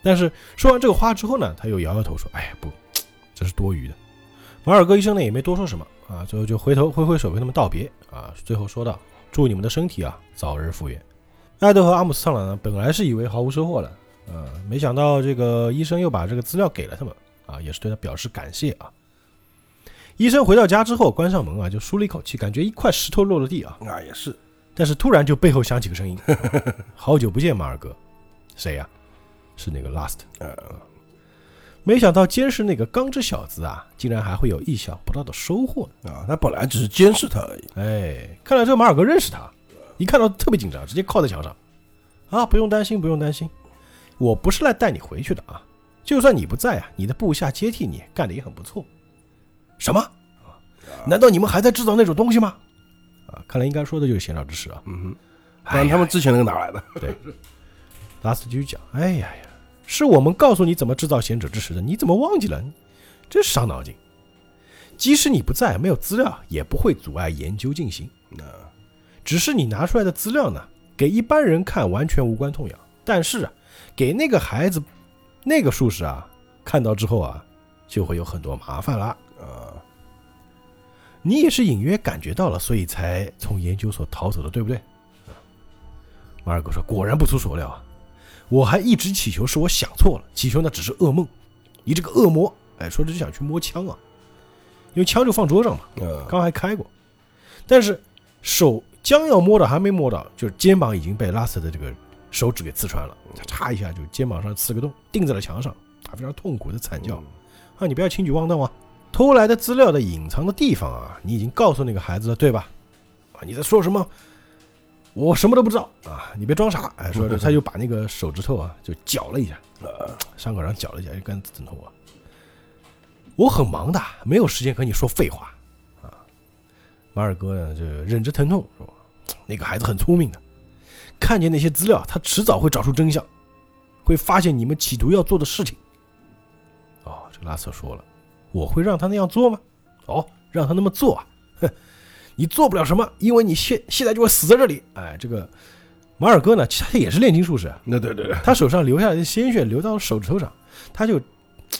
但是说完这个话之后呢，他又摇摇头说：“哎呀，不，这是多余的。”马尔戈医生呢也没多说什么啊，最后就回头挥挥手跟他们道别啊，最后说道：“祝你们的身体啊早日复原。”艾德和阿姆斯特朗呢，本来是以为毫无收获了，呃，没想到这个医生又把这个资料给了他们啊，也是对他表示感谢啊。医生回到家之后，关上门啊，就舒了一口气，感觉一块石头落了地啊。那，也是，但是突然就背后响起个声音：“ 好久不见，马尔哥。”谁呀、是那个 Last。呃，没想到监视那个钢之小子啊，竟然还会有意想不到的收获。啊，他本来只是监视他而已。哎，看来这个马尔哥认识他，一看到特别紧张，直接靠在墙上。啊，不用担心，不用担心，我不是来带你回去的啊。就算你不在啊，你的部下接替你，干的也很不错。什么？啊难道你们还在制造那种东西吗？啊，看来应该说的就是闲聊之事啊。嗯哼，不然他们之前那个哪来的？对拉斯继续讲：“哎呀呀，是我们告诉你怎么制造贤者之石的，你怎么忘记了？真伤脑筋。即使你不在，没有资料也不会阻碍研究进行。那只是你拿出来的资料呢，给一般人看完全无关痛痒，但是啊，给那个孩子、那个术士啊看到之后啊，就会有很多麻烦了。啊，你也是隐约感觉到了，所以才从研究所逃走的，对不对？”马尔哥说：“果然不出所料啊，我还一直祈求是我想错了，祈求那只是噩梦。你这个恶魔，哎，说着就想去摸枪啊，因为枪就放桌上嘛，呃，刚还开过，但是手将要摸到还没摸到，就是肩膀已经被拉斯的这个手指给刺穿了，他嚓一下就肩膀上刺个洞，钉在了墙上，他非常痛苦的惨叫。啊，你不要轻举妄动啊！偷来的资料的隐藏的地方啊，你已经告诉那个孩子了，对吧？啊，你在说什么？我什么都不知道啊！你别装傻！哎，说着 他就把那个手指头啊就绞了一下，呃，伤口上绞了一下，一根枕头啊。我很忙的，没有时间和你说废话啊。马尔哥呢，就忍着疼痛说：“那个孩子很聪明的，看见那些资料，他迟早会找出真相，会发现你们企图要做的事情。”哦，这个拉瑟说了：“我会让他那样做吗？哦，让他那么做啊？哼，你做不了什么，因为你现现在就会死在这里。”哎，这个马尔哥呢，其实他也是炼金术士，那对对对，他手上流下来的鲜血流到手指头上，他就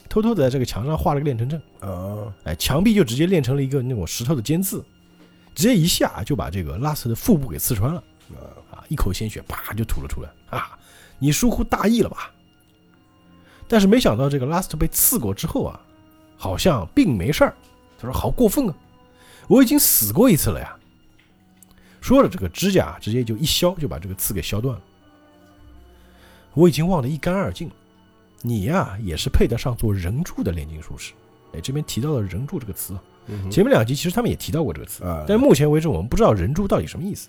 偷偷的在这个墙上画了个炼成阵，啊，哎，墙壁就直接炼成了一个那种石头的尖刺，直接一下就把这个拉斯的腹部给刺穿了，啊，一口鲜血啪就吐了出来，啊，你疏忽大意了吧？但是没想到这个拉斯特被刺过之后啊，好像并没事儿，他说好过分啊，我已经死过一次了呀。说着，这个指甲直接就一削，就把这个刺给削断了。我已经忘得一干二净了。你呀、也是配得上做人柱的炼金术士。哎，这边提到了人柱这个词前面两集其实他们也提到过这个词，啊，但是目前为止我们不知道人柱到底什么意思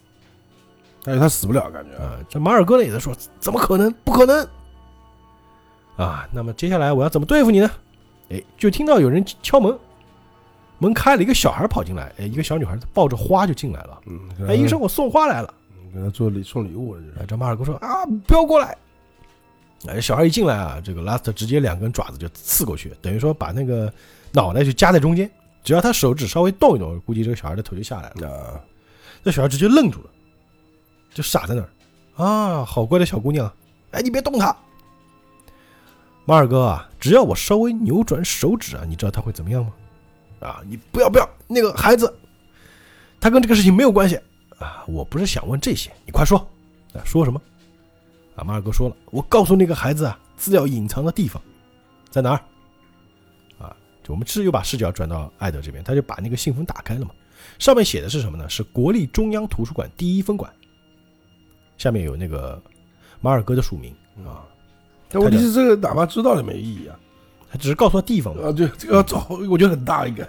但是他死不了，感觉啊，啊。这马尔哥呢也在说，怎么可能？不可能！啊，那么接下来我要怎么对付你呢？哎，就听到有人敲门，门开了，一个小孩跑进来，哎，一个小女孩抱着花就进来了。嗯，哎，医生，我送花来了。给他做礼送礼物了，就是哎，这马尔哥说啊，不要过来！哎，小孩一进来啊，这个拉斯特直接两根爪子就刺过去，等于说把那个脑袋就夹在中间，只要他手指稍微动一动，估计这个小孩的头就下来了。啊，那小孩直接愣住了，就傻在那儿。啊，好乖的小姑娘，哎，你别动他。马尔哥啊，只要我稍微扭转手指啊，你知道他会怎么样吗？啊，你不要不要，那个孩子，他跟这个事情没有关系啊。我不是想问这些，你快说啊，说什么？啊，马尔哥说了，我告诉那个孩子啊，资料隐藏的地方在哪儿？啊，就我们是又把视角转到艾德这边，他就把那个信封打开了嘛。上面写的是什么呢？是国立中央图书馆第一分馆，下面有那个马尔哥的署名啊，但问题是这个哪怕知道了也没意义啊，他只是告诉他地方嘛，啊，对，这个要找，我觉得很大一个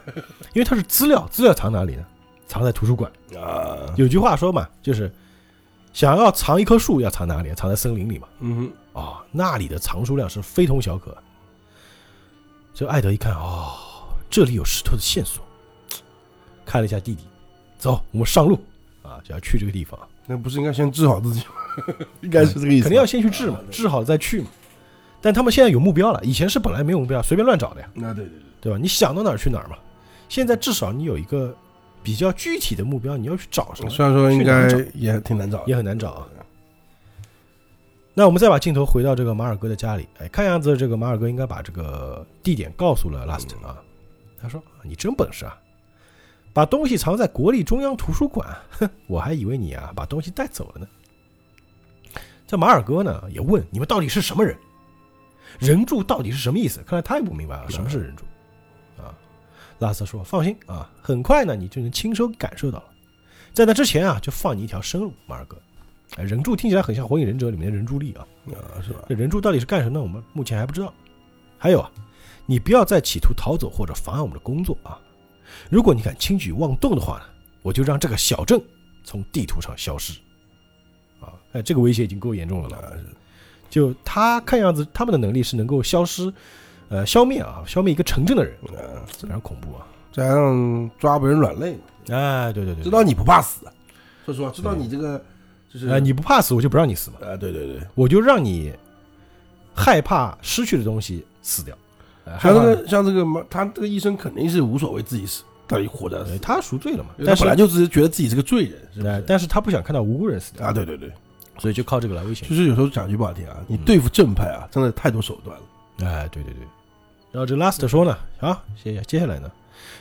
因为它是资料，资料藏哪里呢？藏在图书馆。啊，有句话说嘛，就是想要藏一棵树，要藏哪里？藏在森林里嘛。嗯哦，那里的藏书量是非同小可。这艾德一看，哦，这里有石头的线索，看了一下弟弟，走，我们上路啊，就要去这个地方。那不是应该先治好自己吗？应该是这个意思吧，肯定要先去治嘛治好了再去嘛。但他们现在有目标了，以前是本来没有目标，随便乱找的呀，那对对对，对吧？你想到哪儿去哪儿嘛。现在至少你有一个比较具体的目标，你要去找什么，虽然说应该也挺难找，也很难找啊。那我们再把镜头回到这个马尔哥的家里，哎，看样子这个马尔哥应该把这个地点告诉了拉斯特啊。他说：“你真本事啊，把东西藏在国立中央图书馆，哼，我还以为你啊把东西带走了呢。”这马尔哥呢也问：“你们到底是什么人？人柱到底是什么意思？”看来他也不明白啊，什么是人柱啊？拉斯说：“放心啊，很快呢，你就能亲手感受到了。在那之前啊，就放你一条生路，马尔哥。哎，人柱听起来很像《火影忍者》里面的人柱力啊。啊，是吧？这人柱到底是干什么的？我们目前还不知道。还有啊，你不要再企图逃走或者妨碍我们的工作啊！如果你敢轻举妄动的话呢，我就让这个小镇从地图上消失。啊，哎，这个威胁已经够严重了了。就他看样子，他们的能力是能够消失，呃，消灭啊，消灭一个城镇的人，啊，非常恐怖啊！再加上抓不人软肋，哎，对对对，知道你不怕死，说实话，知道你这个就是哎，你不怕死，我就不让你死嘛，啊，对对对，我就让你害怕失去的东西死掉。像这个像这个嘛，他这个医生肯定是无所谓自己死，到底活着他赎罪了嘛，但但是本来就只是觉得自己是个罪人，是不哎是？但是他不想看到无辜人死掉。啊，对对对，所以就靠这个来威胁就。是有时候讲句不好听啊，你对付正派啊，真的太多手段了。哎，对对对。然后这 Last 说呢，啊，接接下来呢，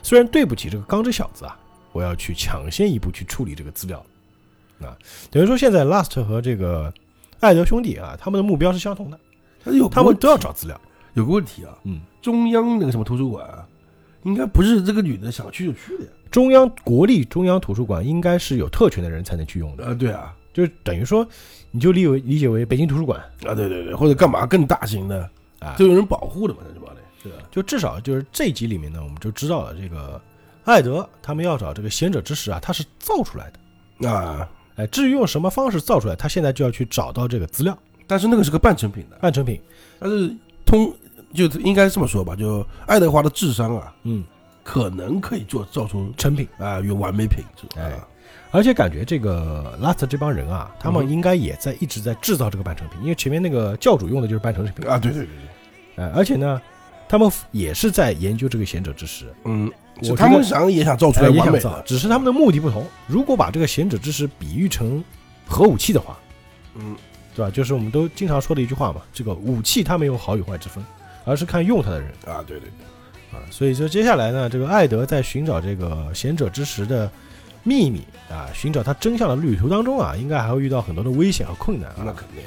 虽然对不起这个钢之小子啊，我要去抢先一步去处理这个资料。啊，等于说现在 Last 和这个艾德兄弟啊，他们的目标是相同的，但是有他们都要找资料。有个问题啊，嗯，中央那个什么图书馆啊，应该不是这个女的想去就去的呀。中央国立中央图书馆应该是有特权的人才能去用的，啊，对啊，就是等于说，你就理为理解为北京图书馆。啊，对对对，或者干嘛更大型的，啊，就有人保护的嘛，那就完了，对吧？就至少就是这一集里面呢，我们就知道了这个艾德他们要找这个贤者之石啊，他是造出来的。啊，哎，至于用什么方式造出来，他现在就要去找到这个资料。但是那个是个半成品的，半成品。但是通就应该这么说吧，就爱德华的智商啊，嗯，可能可以做造出成品。啊有完美品质，哎。啊而且感觉这个 Last 这帮人啊，他们嗯应该也在一直在制造这个半成品，因为前面那个教主用的就是半成品。啊，对对对对，哎，而且呢，他们也是在研究这个贤者之石，嗯，我他们想也想造出哎来完美也想造，只是他们的目的不同。如果把这个贤者之石比喻成核武器的话，嗯，对吧？就是我们都经常说的一句话嘛，这个武器它没有好与坏之分，而是看用它的人。啊，对对对，啊，所以说接下来呢，这个艾德在寻找这个贤者之石的秘密啊，寻找他真相的旅途当中啊，应该还会遇到很多的危险和困难啊。那肯定，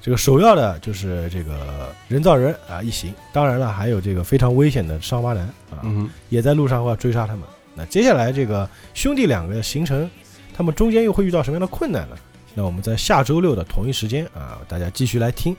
这个首要的就是这个人造人啊一行，当然了，还有这个非常危险的伤疤男啊，嗯也在路上会要追杀他们。那接下来这个兄弟两个的行程，他们中间又会遇到什么样的困难呢？那我们在下周六的同一时间啊，大家继续来听。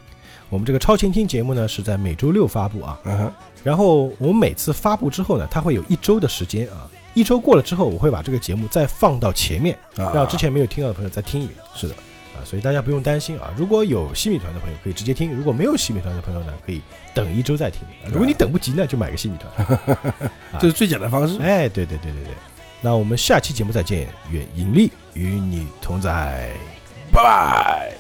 我们这个超前听节目呢是在每周六发布啊，嗯哼，然后我们每次发布之后呢，它会有一周的时间啊，一周过了之后，我会把这个节目再放到前面，让之前没有听到的朋友再听一遍。是的，啊，所以大家不用担心啊。如果有西米团的朋友可以直接听，如果没有西米团的朋友呢，可以等一周再听。如果你等不及呢，就买个西米团，这是最简单方式。哎，对对对对对，那我们下期节目再见，愿引力与你同在，拜拜。